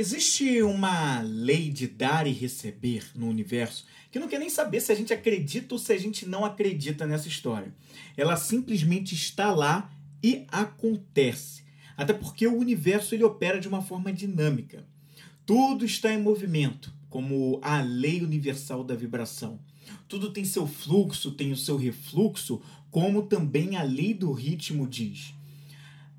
Existe uma lei de dar e receber no universo que não quer nem saber se a gente acredita ou se a gente não acredita nessa história. Ela simplesmente está lá e acontece. Até porque o universo ele opera de uma forma dinâmica. Tudo está em movimento, como a lei universal da vibração. Tudo tem seu fluxo, tem o seu refluxo, como também a lei do ritmo diz.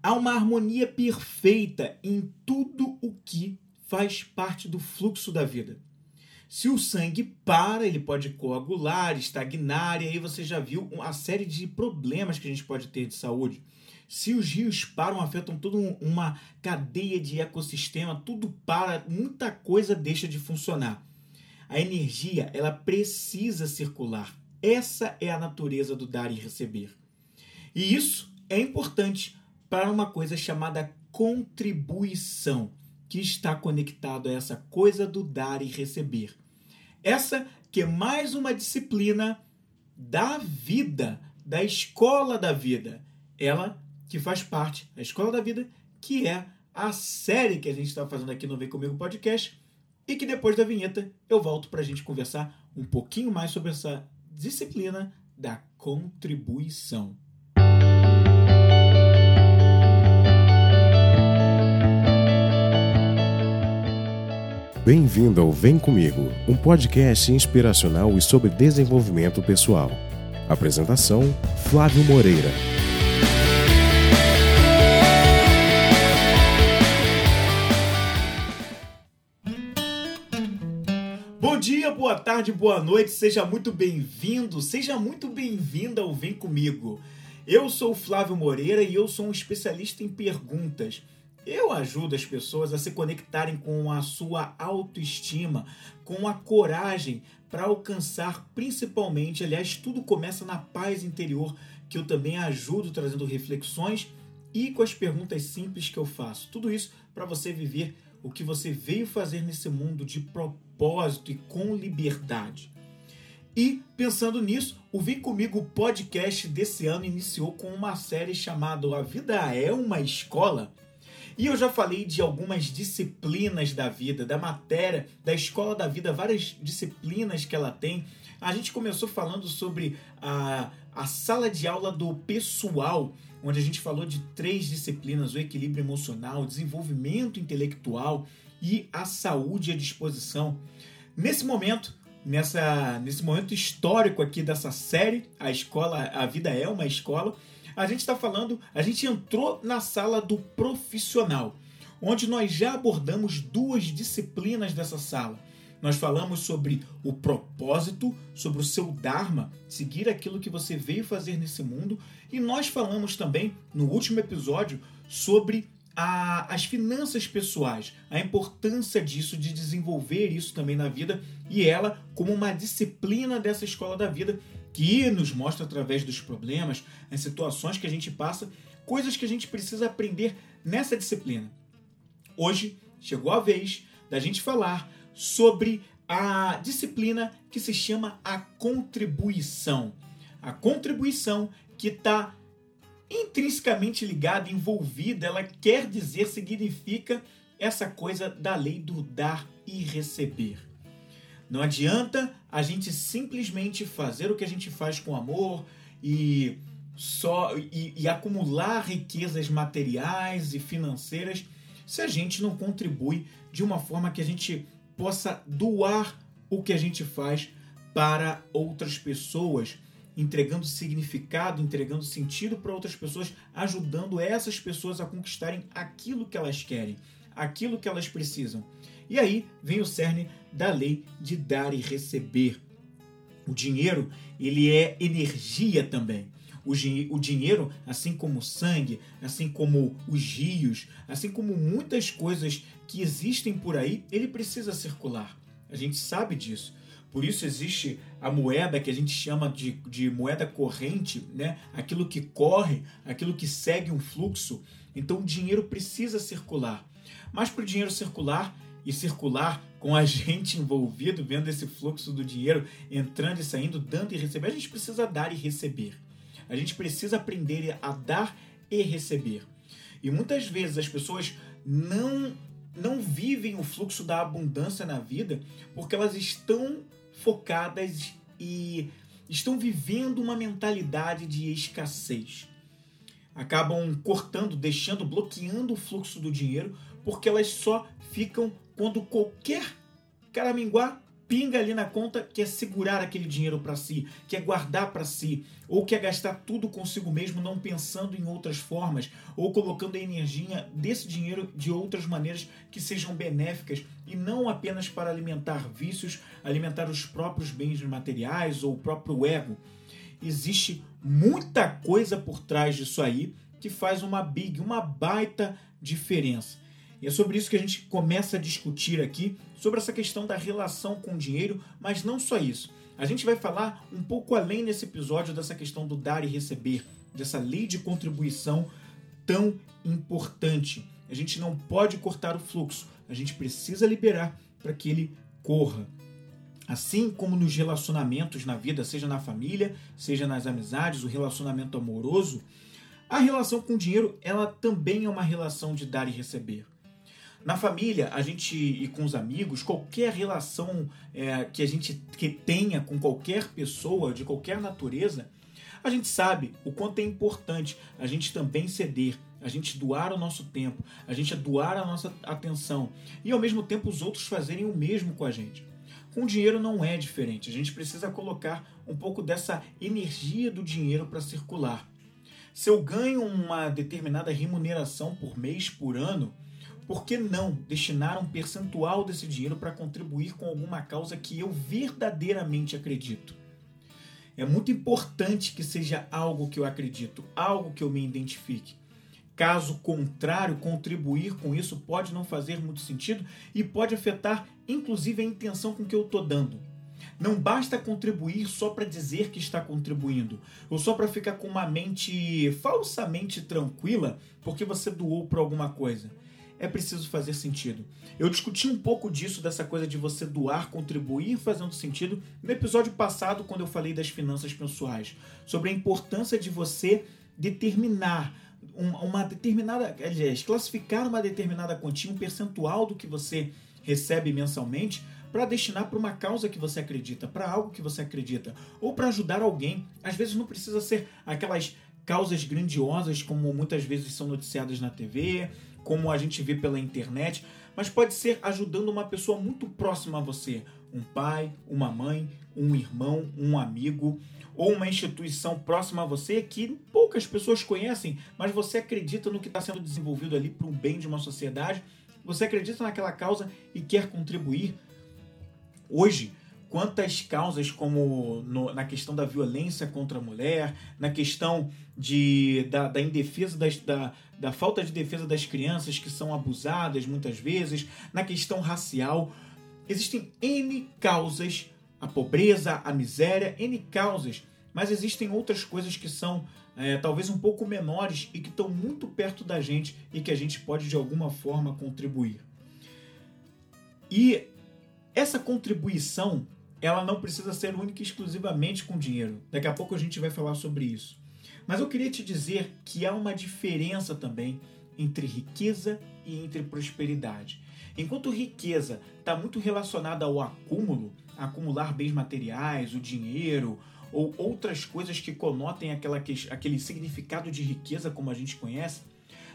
Há uma harmonia perfeita em tudo o que faz parte do fluxo da vida. Se o sangue para, ele pode coagular, estagnar, e aí você já viu a série de problemas que a gente pode ter de saúde. Se os rios param, afetam toda uma cadeia de ecossistema, tudo para, muita coisa deixa de funcionar. A energia, ela precisa circular. Essa é a natureza do dar e receber. E isso é importante para uma coisa chamada contribuição que está conectado a essa coisa do dar e receber. Essa que é mais uma disciplina da vida, da escola da vida. Ela que faz parte da escola da vida, que é a série que a gente está fazendo aqui no Vem Comigo Podcast. E que depois da vinheta eu volto para a gente conversar um pouquinho mais sobre essa disciplina da contribuição. Bem-vindo ao Vem Comigo, um podcast inspiracional e sobre desenvolvimento pessoal. Apresentação: Flávio Moreira. Bom dia, boa tarde, boa noite, seja muito bem-vindo, seja muito bem-vinda ao Vem Comigo. Eu sou Flávio Moreira e eu sou um especialista em perguntas. Eu ajudo as pessoas a se conectarem com a sua autoestima, com a coragem para alcançar principalmente, aliás, tudo começa na paz interior, que eu também ajudo trazendo reflexões e com as perguntas simples que eu faço. Tudo isso para você viver o que você veio fazer nesse mundo de propósito e com liberdade. E pensando nisso, o Vem Comigo podcast desse ano iniciou com uma série chamada A Vida é uma Escola e eu já falei de algumas disciplinas da vida, da matéria, da escola da vida, várias disciplinas que ela tem. A gente começou falando sobre a, a sala de aula do pessoal, onde a gente falou de três disciplinas: o equilíbrio emocional, o desenvolvimento intelectual e a saúde e a disposição. Nesse momento, nessa, nesse momento histórico aqui dessa série, a escola, a vida é uma escola a gente está falando, a gente entrou na sala do profissional, onde nós já abordamos duas disciplinas dessa sala. Nós falamos sobre o propósito, sobre o seu Dharma, seguir aquilo que você veio fazer nesse mundo, e nós falamos também, no último episódio, sobre a, as finanças pessoais, a importância disso, de desenvolver isso também na vida, e ela como uma disciplina dessa escola da vida que nos mostra através dos problemas, as situações que a gente passa, coisas que a gente precisa aprender nessa disciplina. Hoje chegou a vez da gente falar sobre a disciplina que se chama a contribuição. A contribuição que está intrinsecamente ligada, envolvida, ela quer dizer, significa essa coisa da lei do dar e receber. Não adianta a gente simplesmente fazer o que a gente faz com amor e só e, e acumular riquezas materiais e financeiras se a gente não contribui de uma forma que a gente possa doar o que a gente faz para outras pessoas, entregando significado, entregando sentido para outras pessoas, ajudando essas pessoas a conquistarem aquilo que elas querem, aquilo que elas precisam. E aí vem o cerne da lei de dar e receber. O dinheiro, ele é energia também. O, o dinheiro, assim como o sangue, assim como os rios, assim como muitas coisas que existem por aí, ele precisa circular. A gente sabe disso. Por isso existe a moeda que a gente chama de, de moeda corrente, né? aquilo que corre, aquilo que segue um fluxo. Então o dinheiro precisa circular. Mas para o dinheiro circular, e circular com a gente envolvido, vendo esse fluxo do dinheiro entrando e saindo, dando e recebendo, a gente precisa dar e receber. A gente precisa aprender a dar e receber. E muitas vezes as pessoas não não vivem o fluxo da abundância na vida porque elas estão focadas e estão vivendo uma mentalidade de escassez. Acabam cortando, deixando, bloqueando o fluxo do dinheiro porque elas só ficam quando qualquer caraminguá pinga ali na conta quer segurar aquele dinheiro para si, quer guardar para si, ou quer gastar tudo consigo mesmo, não pensando em outras formas, ou colocando a energia desse dinheiro de outras maneiras que sejam benéficas e não apenas para alimentar vícios, alimentar os próprios bens materiais ou o próprio ego. Existe muita coisa por trás disso aí que faz uma big, uma baita diferença. E é sobre isso que a gente começa a discutir aqui, sobre essa questão da relação com o dinheiro, mas não só isso. A gente vai falar um pouco além nesse episódio dessa questão do dar e receber, dessa lei de contribuição tão importante. A gente não pode cortar o fluxo, a gente precisa liberar para que ele corra. Assim como nos relacionamentos na vida, seja na família, seja nas amizades, o relacionamento amoroso, a relação com o dinheiro, ela também é uma relação de dar e receber. Na família, a gente e com os amigos, qualquer relação é, que a gente que tenha com qualquer pessoa de qualquer natureza, a gente sabe o quanto é importante a gente também ceder, a gente doar o nosso tempo, a gente doar a nossa atenção e ao mesmo tempo os outros fazerem o mesmo com a gente. Com dinheiro não é diferente, a gente precisa colocar um pouco dessa energia do dinheiro para circular. Se eu ganho uma determinada remuneração por mês, por ano, por que não destinar um percentual desse dinheiro para contribuir com alguma causa que eu verdadeiramente acredito? É muito importante que seja algo que eu acredito, algo que eu me identifique. Caso contrário, contribuir com isso pode não fazer muito sentido e pode afetar inclusive a intenção com que eu estou dando. Não basta contribuir só para dizer que está contribuindo, ou só para ficar com uma mente falsamente tranquila porque você doou para alguma coisa é preciso fazer sentido. Eu discuti um pouco disso, dessa coisa de você doar, contribuir fazendo sentido, no episódio passado, quando eu falei das finanças pessoais, sobre a importância de você determinar uma determinada, aliás, classificar uma determinada quantia, um percentual do que você recebe mensalmente para destinar para uma causa que você acredita, para algo que você acredita, ou para ajudar alguém. Às vezes não precisa ser aquelas causas grandiosas como muitas vezes são noticiadas na TV, como a gente vê pela internet, mas pode ser ajudando uma pessoa muito próxima a você, um pai, uma mãe, um irmão, um amigo ou uma instituição próxima a você que poucas pessoas conhecem, mas você acredita no que está sendo desenvolvido ali para o bem de uma sociedade, você acredita naquela causa e quer contribuir. Hoje, quantas causas como no, na questão da violência contra a mulher, na questão de, da, da indefesa das, da, da falta de defesa das crianças que são abusadas muitas vezes, na questão racial. Existem N causas, a pobreza, a miséria, N causas, mas existem outras coisas que são é, talvez um pouco menores e que estão muito perto da gente e que a gente pode de alguma forma contribuir. E essa contribuição ela não precisa ser única e exclusivamente com dinheiro. Daqui a pouco a gente vai falar sobre isso. Mas eu queria te dizer que há uma diferença também entre riqueza e entre prosperidade. Enquanto riqueza está muito relacionada ao acúmulo, acumular bens materiais, o dinheiro ou outras coisas que conotem aquela, aquele significado de riqueza como a gente conhece,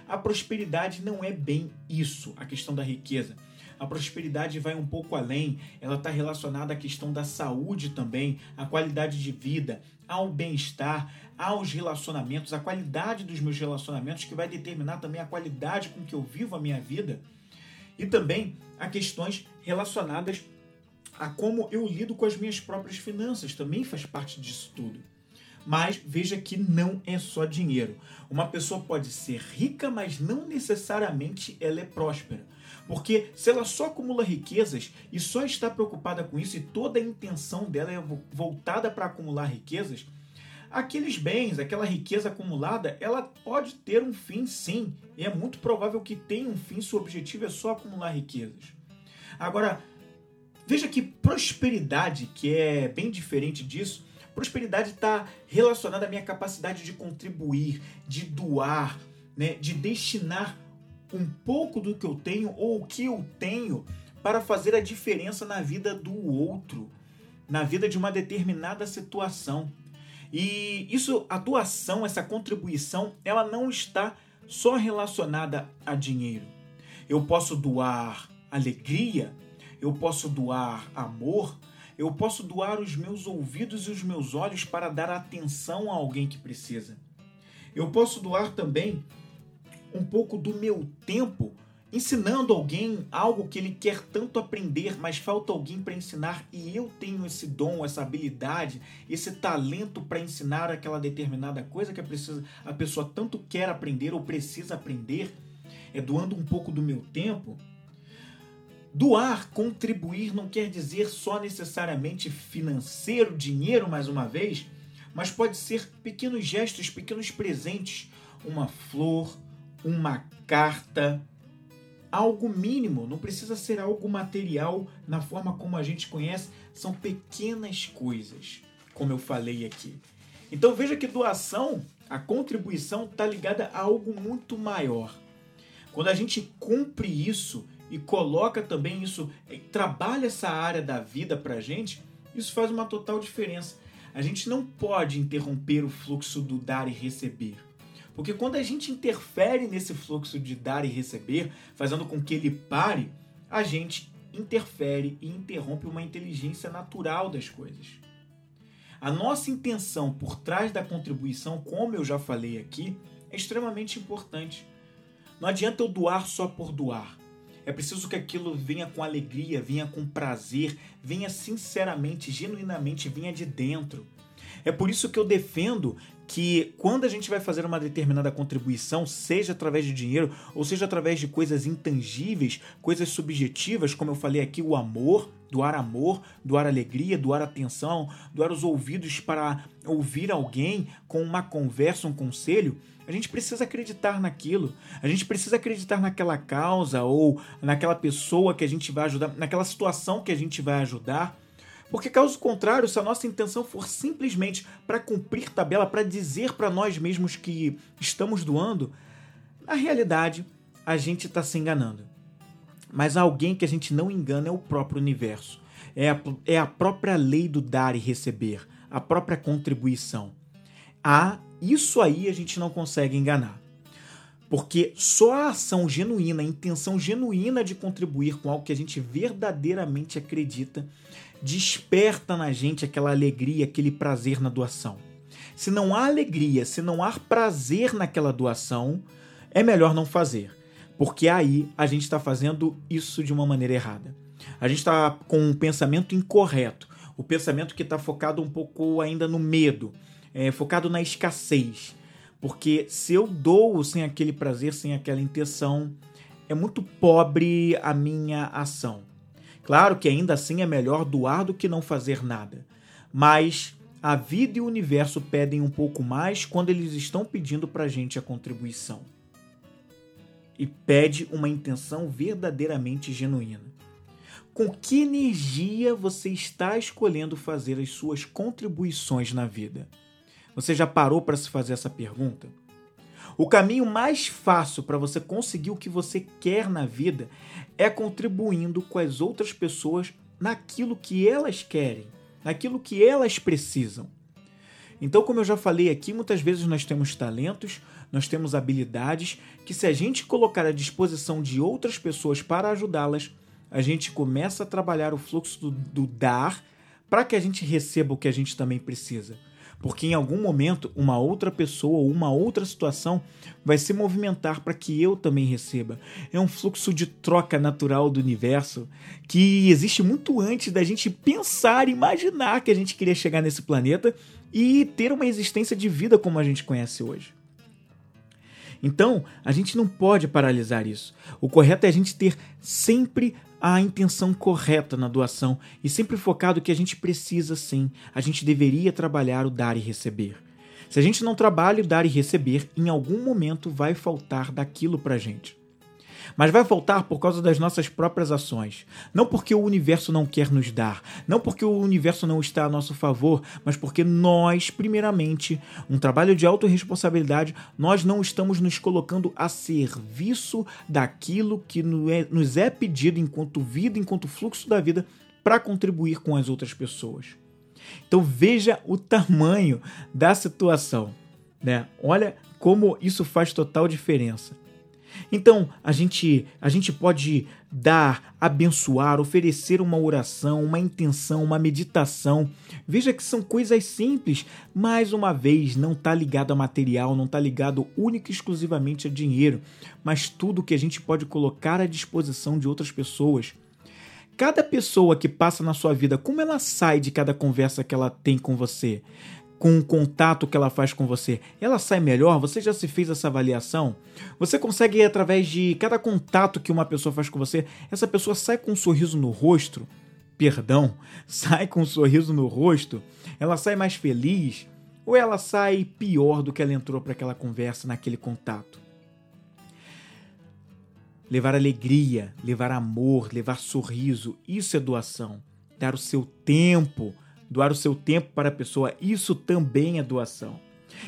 a prosperidade não é bem isso, a questão da riqueza. A prosperidade vai um pouco além, ela está relacionada à questão da saúde também, à qualidade de vida, ao bem-estar, aos relacionamentos, à qualidade dos meus relacionamentos, que vai determinar também a qualidade com que eu vivo a minha vida, e também a questões relacionadas a como eu lido com as minhas próprias finanças, também faz parte disso tudo. Mas veja que não é só dinheiro. Uma pessoa pode ser rica, mas não necessariamente ela é próspera. Porque se ela só acumula riquezas e só está preocupada com isso e toda a intenção dela é voltada para acumular riquezas, aqueles bens, aquela riqueza acumulada, ela pode ter um fim sim. E é muito provável que tenha um fim se o objetivo é só acumular riquezas. Agora, veja que prosperidade, que é bem diferente disso, prosperidade está relacionada à minha capacidade de contribuir, de doar, né, de destinar um pouco do que eu tenho ou o que eu tenho para fazer a diferença na vida do outro, na vida de uma determinada situação. E isso, a doação, essa contribuição, ela não está só relacionada a dinheiro. Eu posso doar alegria, eu posso doar amor, eu posso doar os meus ouvidos e os meus olhos para dar atenção a alguém que precisa. Eu posso doar também um pouco do meu tempo ensinando alguém algo que ele quer tanto aprender, mas falta alguém para ensinar e eu tenho esse dom, essa habilidade, esse talento para ensinar aquela determinada coisa que a, precisa, a pessoa tanto quer aprender ou precisa aprender, é doando um pouco do meu tempo. Doar, contribuir não quer dizer só necessariamente financeiro, dinheiro, mais uma vez, mas pode ser pequenos gestos, pequenos presentes, uma flor, uma carta, algo mínimo, não precisa ser algo material na forma como a gente conhece, são pequenas coisas, como eu falei aqui. Então veja que doação, a contribuição está ligada a algo muito maior. Quando a gente cumpre isso e coloca também isso, eh, trabalha essa área da vida para a gente, isso faz uma total diferença. A gente não pode interromper o fluxo do dar e receber. Porque quando a gente interfere nesse fluxo de dar e receber, fazendo com que ele pare, a gente interfere e interrompe uma inteligência natural das coisas. A nossa intenção por trás da contribuição, como eu já falei aqui, é extremamente importante. Não adianta eu doar só por doar. É preciso que aquilo venha com alegria, venha com prazer, venha sinceramente, genuinamente, venha de dentro. É por isso que eu defendo que quando a gente vai fazer uma determinada contribuição, seja através de dinheiro ou seja através de coisas intangíveis, coisas subjetivas, como eu falei aqui, o amor, doar amor, doar alegria, doar atenção, doar os ouvidos para ouvir alguém com uma conversa, um conselho, a gente precisa acreditar naquilo. A gente precisa acreditar naquela causa ou naquela pessoa que a gente vai ajudar, naquela situação que a gente vai ajudar. Porque, caso contrário, se a nossa intenção for simplesmente para cumprir tabela, para dizer para nós mesmos que estamos doando, na realidade a gente está se enganando. Mas alguém que a gente não engana é o próprio universo. É a, é a própria lei do dar e receber, a própria contribuição. Ah, isso aí a gente não consegue enganar. Porque só a ação genuína, a intenção genuína de contribuir com algo que a gente verdadeiramente acredita, desperta na gente aquela alegria, aquele prazer na doação. Se não há alegria, se não há prazer naquela doação, é melhor não fazer, porque aí a gente está fazendo isso de uma maneira errada. A gente está com um pensamento incorreto, o pensamento que está focado um pouco ainda no medo, é, focado na escassez. Porque se eu dou sem aquele prazer, sem aquela intenção, é muito pobre a minha ação. Claro que ainda assim é melhor doar do que não fazer nada, mas a vida e o universo pedem um pouco mais quando eles estão pedindo para a gente a contribuição. E pede uma intenção verdadeiramente genuína. Com que energia você está escolhendo fazer as suas contribuições na vida? Você já parou para se fazer essa pergunta? O caminho mais fácil para você conseguir o que você quer na vida é contribuindo com as outras pessoas naquilo que elas querem, naquilo que elas precisam. Então, como eu já falei aqui, muitas vezes nós temos talentos, nós temos habilidades que, se a gente colocar à disposição de outras pessoas para ajudá-las, a gente começa a trabalhar o fluxo do, do dar para que a gente receba o que a gente também precisa porque em algum momento uma outra pessoa ou uma outra situação vai se movimentar para que eu também receba. É um fluxo de troca natural do universo que existe muito antes da gente pensar, imaginar que a gente queria chegar nesse planeta e ter uma existência de vida como a gente conhece hoje. Então, a gente não pode paralisar isso. O correto é a gente ter sempre a intenção correta na doação e sempre focado que a gente precisa sim, a gente deveria trabalhar o dar e receber. Se a gente não trabalha o dar e receber, em algum momento vai faltar daquilo pra gente. Mas vai faltar por causa das nossas próprias ações. Não porque o universo não quer nos dar, não porque o universo não está a nosso favor, mas porque nós, primeiramente, um trabalho de autorresponsabilidade, nós não estamos nos colocando a serviço daquilo que nos é pedido enquanto vida, enquanto fluxo da vida, para contribuir com as outras pessoas. Então veja o tamanho da situação, né? Olha como isso faz total diferença. Então, a gente, a gente pode dar, abençoar, oferecer uma oração, uma intenção, uma meditação. Veja que são coisas simples. Mais uma vez, não está ligado a material, não está ligado única e exclusivamente a dinheiro, mas tudo que a gente pode colocar à disposição de outras pessoas. Cada pessoa que passa na sua vida, como ela sai de cada conversa que ela tem com você? Com o contato que ela faz com você, ela sai melhor? Você já se fez essa avaliação? Você consegue, através de cada contato que uma pessoa faz com você, essa pessoa sai com um sorriso no rosto? Perdão, sai com um sorriso no rosto? Ela sai mais feliz? Ou ela sai pior do que ela entrou para aquela conversa, naquele contato? Levar alegria, levar amor, levar sorriso, isso é doação. Dar o seu tempo doar o seu tempo para a pessoa, isso também é doação.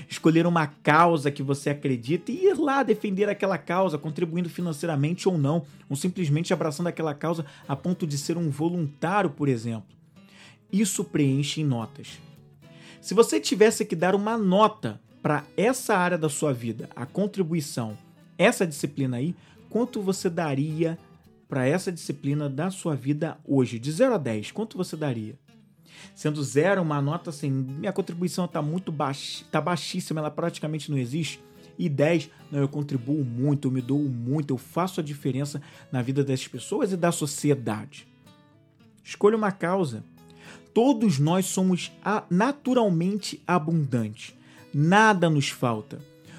Escolher uma causa que você acredita e ir lá defender aquela causa, contribuindo financeiramente ou não, ou simplesmente abraçando aquela causa a ponto de ser um voluntário, por exemplo. Isso preenche em notas. Se você tivesse que dar uma nota para essa área da sua vida, a contribuição, essa disciplina aí, quanto você daria para essa disciplina da sua vida hoje? De 0 a 10, quanto você daria? Sendo zero uma nota assim, minha contribuição está muito baixa, tá baixíssima, ela praticamente não existe. E 10, não, eu contribuo muito, eu me dou muito, eu faço a diferença na vida das pessoas e da sociedade. Escolha uma causa. Todos nós somos naturalmente abundantes. Nada nos falta.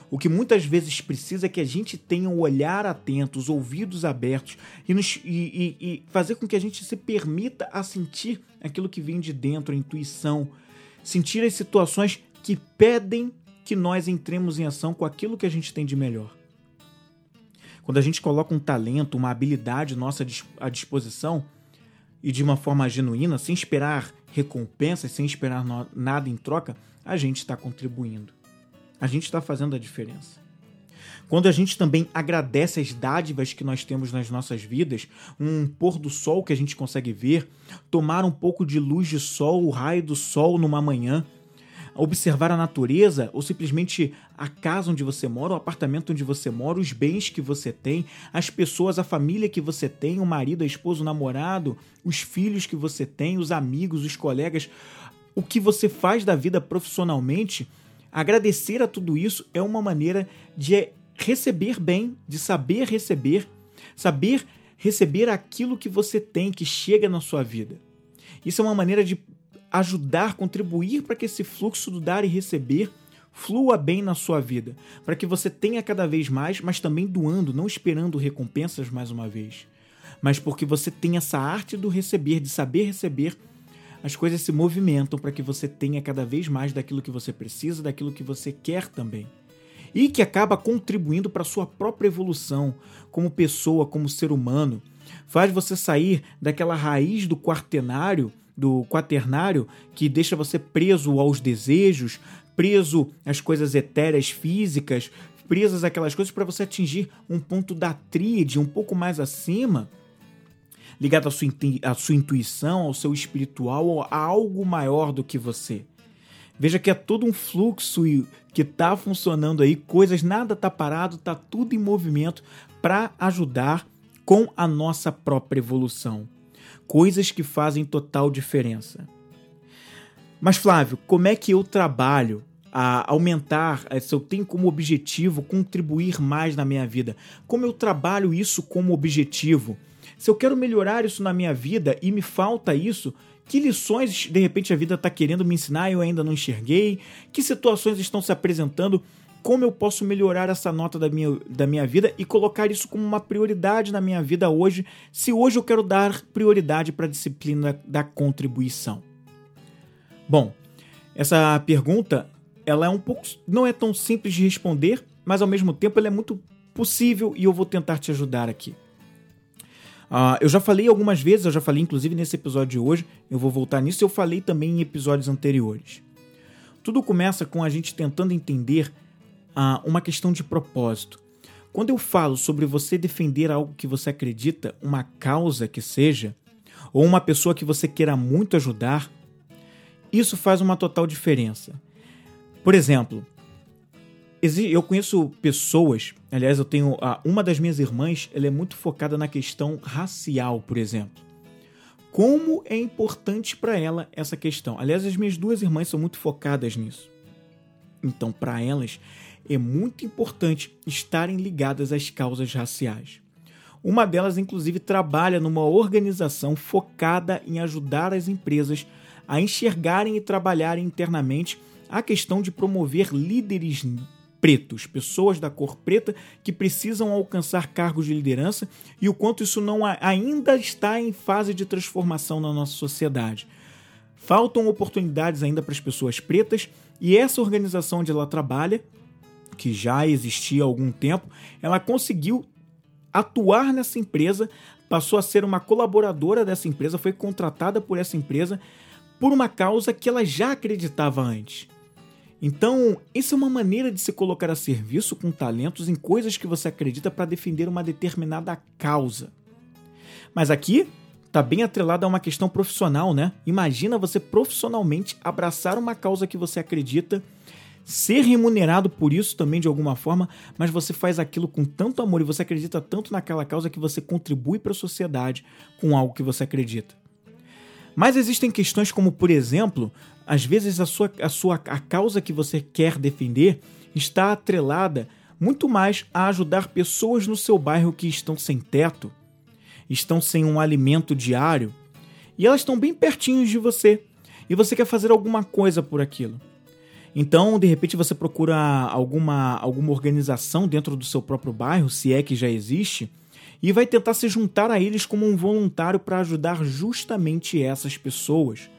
O que muitas vezes precisa é que a gente tenha o um olhar atento, os ouvidos abertos e, nos, e, e, e fazer com que a gente se permita a sentir aquilo que vem de dentro, a intuição, sentir as situações que pedem que nós entremos em ação com aquilo que a gente tem de melhor. Quando a gente coloca um talento, uma habilidade nossa à disposição e de uma forma genuína, sem esperar recompensas, sem esperar nada em troca, a gente está contribuindo a gente está fazendo a diferença. Quando a gente também agradece as dádivas que nós temos nas nossas vidas, um pôr do sol que a gente consegue ver, tomar um pouco de luz de sol, o raio do sol numa manhã, observar a natureza ou simplesmente a casa onde você mora, o apartamento onde você mora, os bens que você tem, as pessoas, a família que você tem, o marido, a esposa, o namorado, os filhos que você tem, os amigos, os colegas, o que você faz da vida profissionalmente Agradecer a tudo isso é uma maneira de receber bem, de saber receber, saber receber aquilo que você tem, que chega na sua vida. Isso é uma maneira de ajudar, contribuir para que esse fluxo do dar e receber flua bem na sua vida, para que você tenha cada vez mais, mas também doando, não esperando recompensas mais uma vez, mas porque você tem essa arte do receber, de saber receber as coisas se movimentam para que você tenha cada vez mais daquilo que você precisa, daquilo que você quer também. E que acaba contribuindo para a sua própria evolução como pessoa, como ser humano. Faz você sair daquela raiz do quaternário, do quaternário que deixa você preso aos desejos, preso às coisas etéreas físicas, presas aquelas coisas para você atingir um ponto da tríade um pouco mais acima ligado à sua, à sua intuição, ao seu espiritual, a algo maior do que você. Veja que é todo um fluxo que está funcionando aí, coisas, nada está parado, está tudo em movimento para ajudar com a nossa própria evolução. Coisas que fazem total diferença. Mas, Flávio, como é que eu trabalho a aumentar, eh, se eu tenho como objetivo contribuir mais na minha vida? Como eu trabalho isso como objetivo? Se eu quero melhorar isso na minha vida e me falta isso, que lições de repente a vida está querendo me ensinar e eu ainda não enxerguei? Que situações estão se apresentando? Como eu posso melhorar essa nota da minha, da minha vida e colocar isso como uma prioridade na minha vida hoje, se hoje eu quero dar prioridade para a disciplina da contribuição? Bom, essa pergunta ela é um pouco não é tão simples de responder, mas ao mesmo tempo ela é muito possível e eu vou tentar te ajudar aqui. Uh, eu já falei algumas vezes, eu já falei inclusive nesse episódio de hoje, eu vou voltar nisso, eu falei também em episódios anteriores. Tudo começa com a gente tentando entender uh, uma questão de propósito. Quando eu falo sobre você defender algo que você acredita, uma causa que seja, ou uma pessoa que você queira muito ajudar, isso faz uma total diferença. Por exemplo, eu conheço pessoas, aliás, eu tenho uma das minhas irmãs, ela é muito focada na questão racial, por exemplo. Como é importante para ela essa questão? Aliás, as minhas duas irmãs são muito focadas nisso. Então, para elas, é muito importante estarem ligadas às causas raciais. Uma delas, inclusive, trabalha numa organização focada em ajudar as empresas a enxergarem e trabalharem internamente a questão de promover líderes pretos, pessoas da cor preta que precisam alcançar cargos de liderança e o quanto isso não ainda está em fase de transformação na nossa sociedade. Faltam oportunidades ainda para as pessoas pretas e essa organização onde ela trabalha, que já existia há algum tempo, ela conseguiu atuar nessa empresa, passou a ser uma colaboradora dessa empresa, foi contratada por essa empresa por uma causa que ela já acreditava antes. Então, isso é uma maneira de se colocar a serviço com talentos em coisas que você acredita para defender uma determinada causa. Mas aqui está bem atrelado a uma questão profissional, né? Imagina você profissionalmente abraçar uma causa que você acredita, ser remunerado por isso também de alguma forma, mas você faz aquilo com tanto amor e você acredita tanto naquela causa que você contribui para a sociedade com algo que você acredita. Mas existem questões como, por exemplo, às vezes a sua, a sua a causa que você quer defender está atrelada muito mais a ajudar pessoas no seu bairro que estão sem teto, estão sem um alimento diário, e elas estão bem pertinhos de você, e você quer fazer alguma coisa por aquilo. Então, de repente, você procura alguma, alguma organização dentro do seu próprio bairro, se é que já existe, e vai tentar se juntar a eles como um voluntário para ajudar justamente essas pessoas.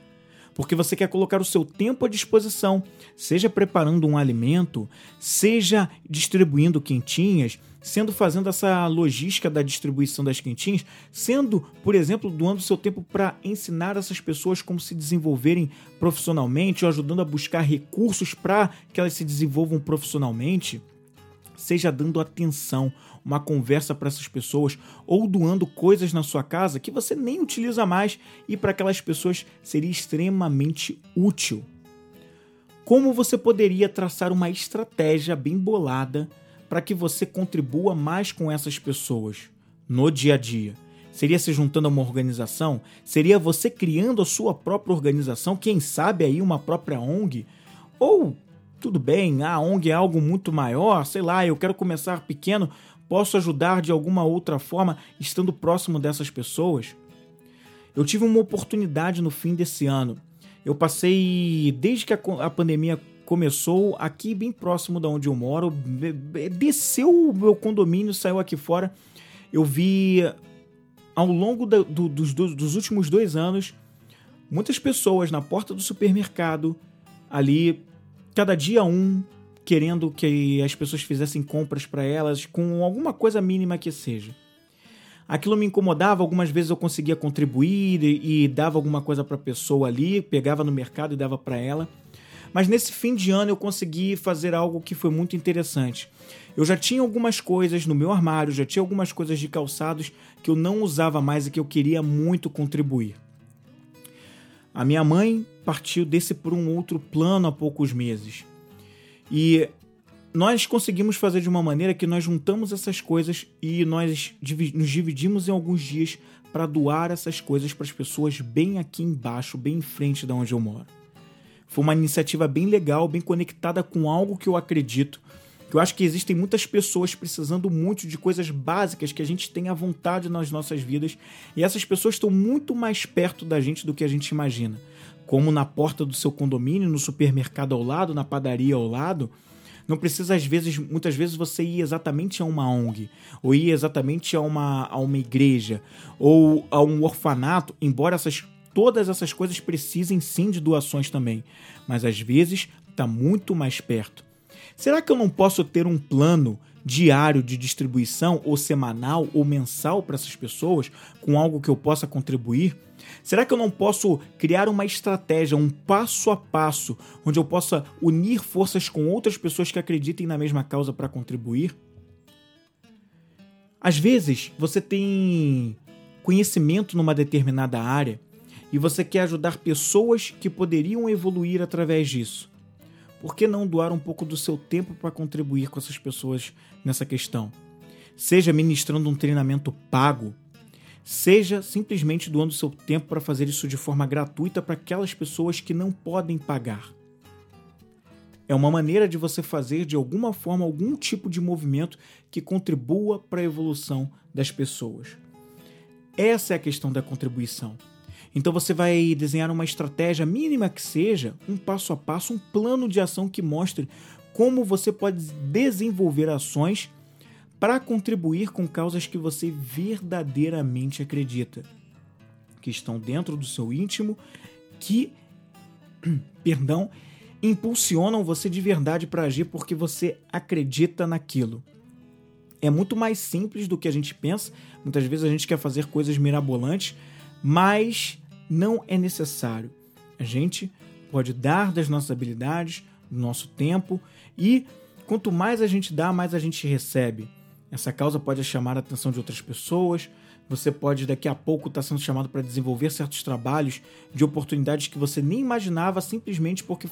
Porque você quer colocar o seu tempo à disposição, seja preparando um alimento, seja distribuindo quentinhas, sendo fazendo essa logística da distribuição das quentinhas, sendo, por exemplo, doando seu tempo para ensinar essas pessoas como se desenvolverem profissionalmente ou ajudando a buscar recursos para que elas se desenvolvam profissionalmente seja dando atenção, uma conversa para essas pessoas ou doando coisas na sua casa que você nem utiliza mais e para aquelas pessoas seria extremamente útil. Como você poderia traçar uma estratégia bem bolada para que você contribua mais com essas pessoas no dia a dia? Seria se juntando a uma organização? Seria você criando a sua própria organização, quem sabe aí uma própria ONG? Ou tudo bem, a ONG é algo muito maior, sei lá, eu quero começar pequeno, posso ajudar de alguma outra forma estando próximo dessas pessoas? Eu tive uma oportunidade no fim desse ano. Eu passei, desde que a, pandemia começou, aqui bem próximo da onde eu moro, desceu o meu condomínio, saiu aqui fora. Eu vi ao longo da, do, dos, dos últimos dois anos muitas pessoas na porta do supermercado ali cada dia um querendo que as pessoas fizessem compras para elas com alguma coisa mínima que seja. Aquilo me incomodava, algumas vezes eu conseguia contribuir e, e dava alguma coisa para a pessoa ali, pegava no mercado e dava para ela. Mas nesse fim de ano eu consegui fazer algo que foi muito interessante. Eu já tinha algumas coisas no meu armário, já tinha algumas coisas de calçados que eu não usava mais e que eu queria muito contribuir. A minha mãe partiu desse por um outro plano há poucos meses. E nós conseguimos fazer de uma maneira que nós juntamos essas coisas e nós nos dividimos em alguns dias para doar essas coisas para as pessoas bem aqui embaixo, bem em frente da onde eu moro. Foi uma iniciativa bem legal, bem conectada com algo que eu acredito que eu acho que existem muitas pessoas precisando muito de coisas básicas que a gente tem à vontade nas nossas vidas, e essas pessoas estão muito mais perto da gente do que a gente imagina. Como na porta do seu condomínio, no supermercado ao lado, na padaria ao lado, não precisa às vezes, muitas vezes você ir exatamente a uma ONG, ou ir exatamente a uma, a uma igreja, ou a um orfanato, embora essas todas essas coisas precisem sim de doações também, mas às vezes está muito mais perto. Será que eu não posso ter um plano diário de distribuição, ou semanal, ou mensal para essas pessoas, com algo que eu possa contribuir? Será que eu não posso criar uma estratégia, um passo a passo, onde eu possa unir forças com outras pessoas que acreditem na mesma causa para contribuir? Às vezes, você tem conhecimento numa determinada área e você quer ajudar pessoas que poderiam evoluir através disso. Por que não doar um pouco do seu tempo para contribuir com essas pessoas nessa questão? Seja ministrando um treinamento pago, seja simplesmente doando seu tempo para fazer isso de forma gratuita para aquelas pessoas que não podem pagar. É uma maneira de você fazer de alguma forma algum tipo de movimento que contribua para a evolução das pessoas. Essa é a questão da contribuição. Então você vai desenhar uma estratégia mínima que seja, um passo a passo, um plano de ação que mostre como você pode desenvolver ações para contribuir com causas que você verdadeiramente acredita, que estão dentro do seu íntimo, que, perdão, impulsionam você de verdade para agir porque você acredita naquilo. É muito mais simples do que a gente pensa. Muitas vezes a gente quer fazer coisas mirabolantes, mas não é necessário. A gente pode dar das nossas habilidades, do nosso tempo e quanto mais a gente dá, mais a gente recebe. Essa causa pode chamar a atenção de outras pessoas. Você pode daqui a pouco estar sendo chamado para desenvolver certos trabalhos de oportunidades que você nem imaginava simplesmente porque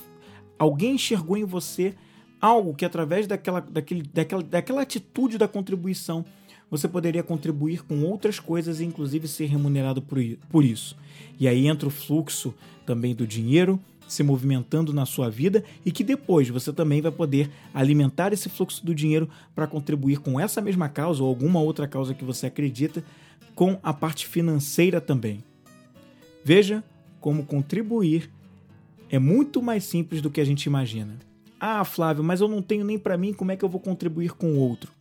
alguém enxergou em você algo que através daquela, daquele, daquela, daquela atitude da contribuição você poderia contribuir com outras coisas e inclusive ser remunerado por isso. E aí entra o fluxo também do dinheiro se movimentando na sua vida e que depois você também vai poder alimentar esse fluxo do dinheiro para contribuir com essa mesma causa ou alguma outra causa que você acredita com a parte financeira também. Veja como contribuir é muito mais simples do que a gente imagina. Ah, Flávio, mas eu não tenho nem para mim, como é que eu vou contribuir com o outro?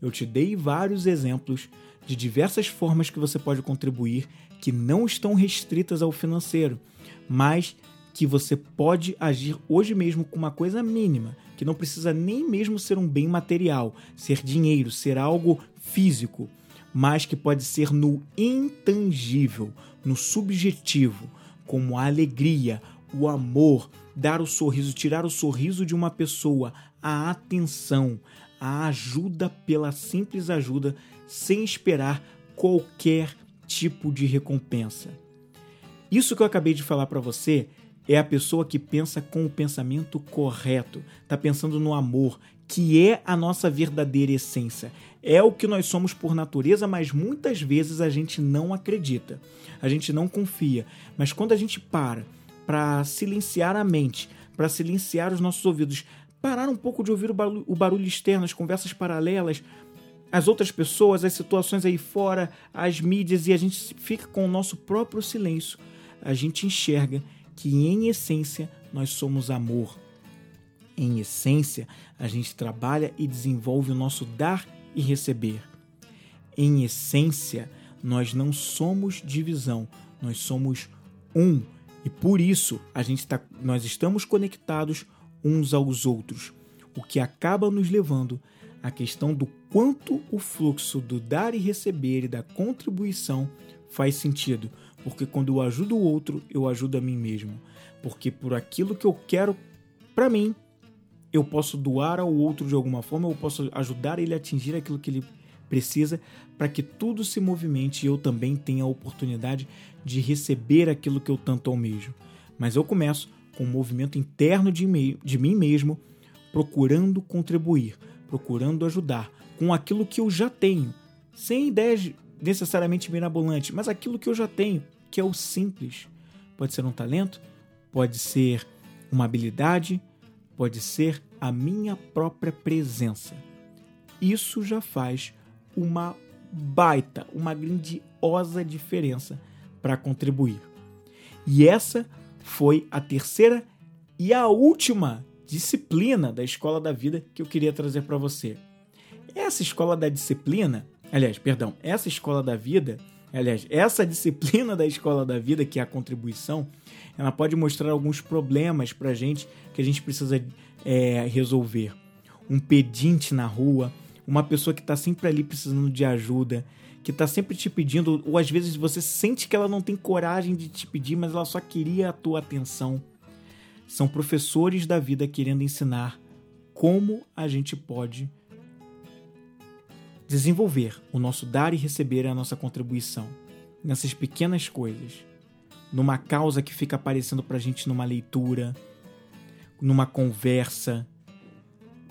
Eu te dei vários exemplos de diversas formas que você pode contribuir que não estão restritas ao financeiro, mas que você pode agir hoje mesmo com uma coisa mínima, que não precisa nem mesmo ser um bem material, ser dinheiro, ser algo físico, mas que pode ser no intangível, no subjetivo, como a alegria, o amor, dar o sorriso, tirar o sorriso de uma pessoa, a atenção, a ajuda pela simples ajuda, sem esperar qualquer tipo de recompensa. Isso que eu acabei de falar para você é a pessoa que pensa com o pensamento correto, está pensando no amor, que é a nossa verdadeira essência. É o que nós somos por natureza, mas muitas vezes a gente não acredita, a gente não confia. Mas quando a gente para para silenciar a mente, para silenciar os nossos ouvidos, parar um pouco de ouvir o barulho, o barulho externo, as conversas paralelas, as outras pessoas, as situações aí fora, as mídias, e a gente fica com o nosso próprio silêncio, a gente enxerga que, em essência, nós somos amor. Em essência, a gente trabalha e desenvolve o nosso dar e receber. Em essência, nós não somos divisão, nós somos um e por isso a gente tá, nós estamos conectados uns aos outros, o que acaba nos levando à questão do quanto o fluxo do dar e receber e da contribuição faz sentido, porque quando eu ajudo o outro, eu ajudo a mim mesmo, porque por aquilo que eu quero para mim, eu posso doar ao outro de alguma forma, eu posso ajudar ele a atingir aquilo que ele precisa para que tudo se movimente e eu também tenha a oportunidade de receber aquilo que eu tanto almejo. Mas eu começo com um movimento interno de, mim, de mim mesmo, procurando contribuir, procurando ajudar com aquilo que eu já tenho, sem ideias necessariamente mirabolantes, mas aquilo que eu já tenho, que é o simples. Pode ser um talento, pode ser uma habilidade, pode ser a minha própria presença. Isso já faz uma baita, uma grandiosa diferença para contribuir. E essa foi a terceira e a última disciplina da escola da vida que eu queria trazer para você. Essa escola da disciplina, aliás, perdão, essa escola da vida, aliás, essa disciplina da escola da vida, que é a contribuição, ela pode mostrar alguns problemas para gente que a gente precisa é, resolver. Um pedinte na rua, uma pessoa que está sempre ali precisando de ajuda, que está sempre te pedindo, ou às vezes você sente que ela não tem coragem de te pedir, mas ela só queria a tua atenção. São professores da vida querendo ensinar como a gente pode desenvolver o nosso dar e receber a nossa contribuição nessas pequenas coisas, numa causa que fica aparecendo pra gente numa leitura, numa conversa,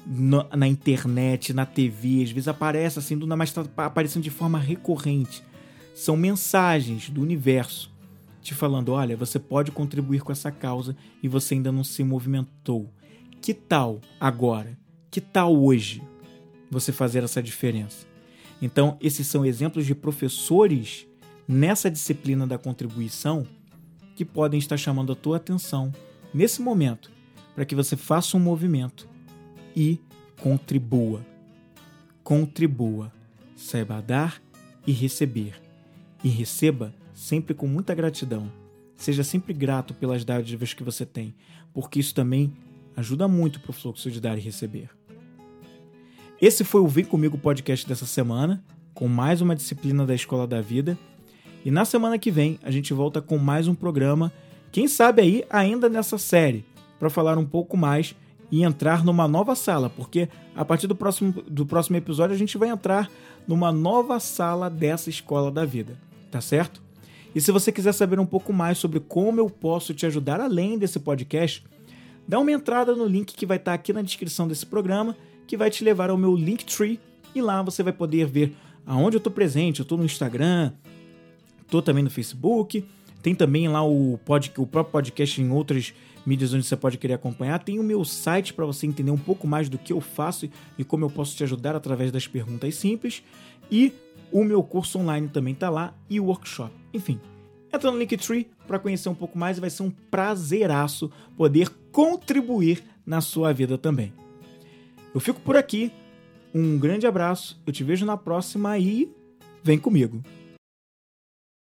no, na internet, na TV, às vezes aparece assim, mas está aparecendo de forma recorrente. São mensagens do universo te falando: olha, você pode contribuir com essa causa e você ainda não se movimentou. Que tal agora? Que tal hoje você fazer essa diferença? Então, esses são exemplos de professores nessa disciplina da contribuição que podem estar chamando a tua atenção nesse momento para que você faça um movimento e contribua. Contribua. Saiba dar e receber. E receba sempre com muita gratidão. Seja sempre grato pelas dádivas que você tem, porque isso também ajuda muito para o fluxo de dar e receber. Esse foi o Vem Comigo podcast dessa semana, com mais uma disciplina da Escola da Vida. E na semana que vem a gente volta com mais um programa, quem sabe aí ainda nessa série, para falar um pouco mais e entrar numa nova sala, porque a partir do próximo, do próximo episódio a gente vai entrar numa nova sala dessa escola da vida, tá certo? E se você quiser saber um pouco mais sobre como eu posso te ajudar além desse podcast, dá uma entrada no link que vai estar aqui na descrição desse programa, que vai te levar ao meu Linktree e lá você vai poder ver aonde eu estou presente. Eu estou no Instagram, estou também no Facebook, tem também lá o, pod, o próprio podcast em outras mídias onde você pode querer acompanhar. Tem o meu site para você entender um pouco mais do que eu faço e como eu posso te ajudar através das perguntas simples. E o meu curso online também está lá e o workshop. Enfim, entra no Linktree para conhecer um pouco mais e vai ser um prazeraço poder contribuir na sua vida também. Eu fico por aqui. Um grande abraço, eu te vejo na próxima e vem comigo.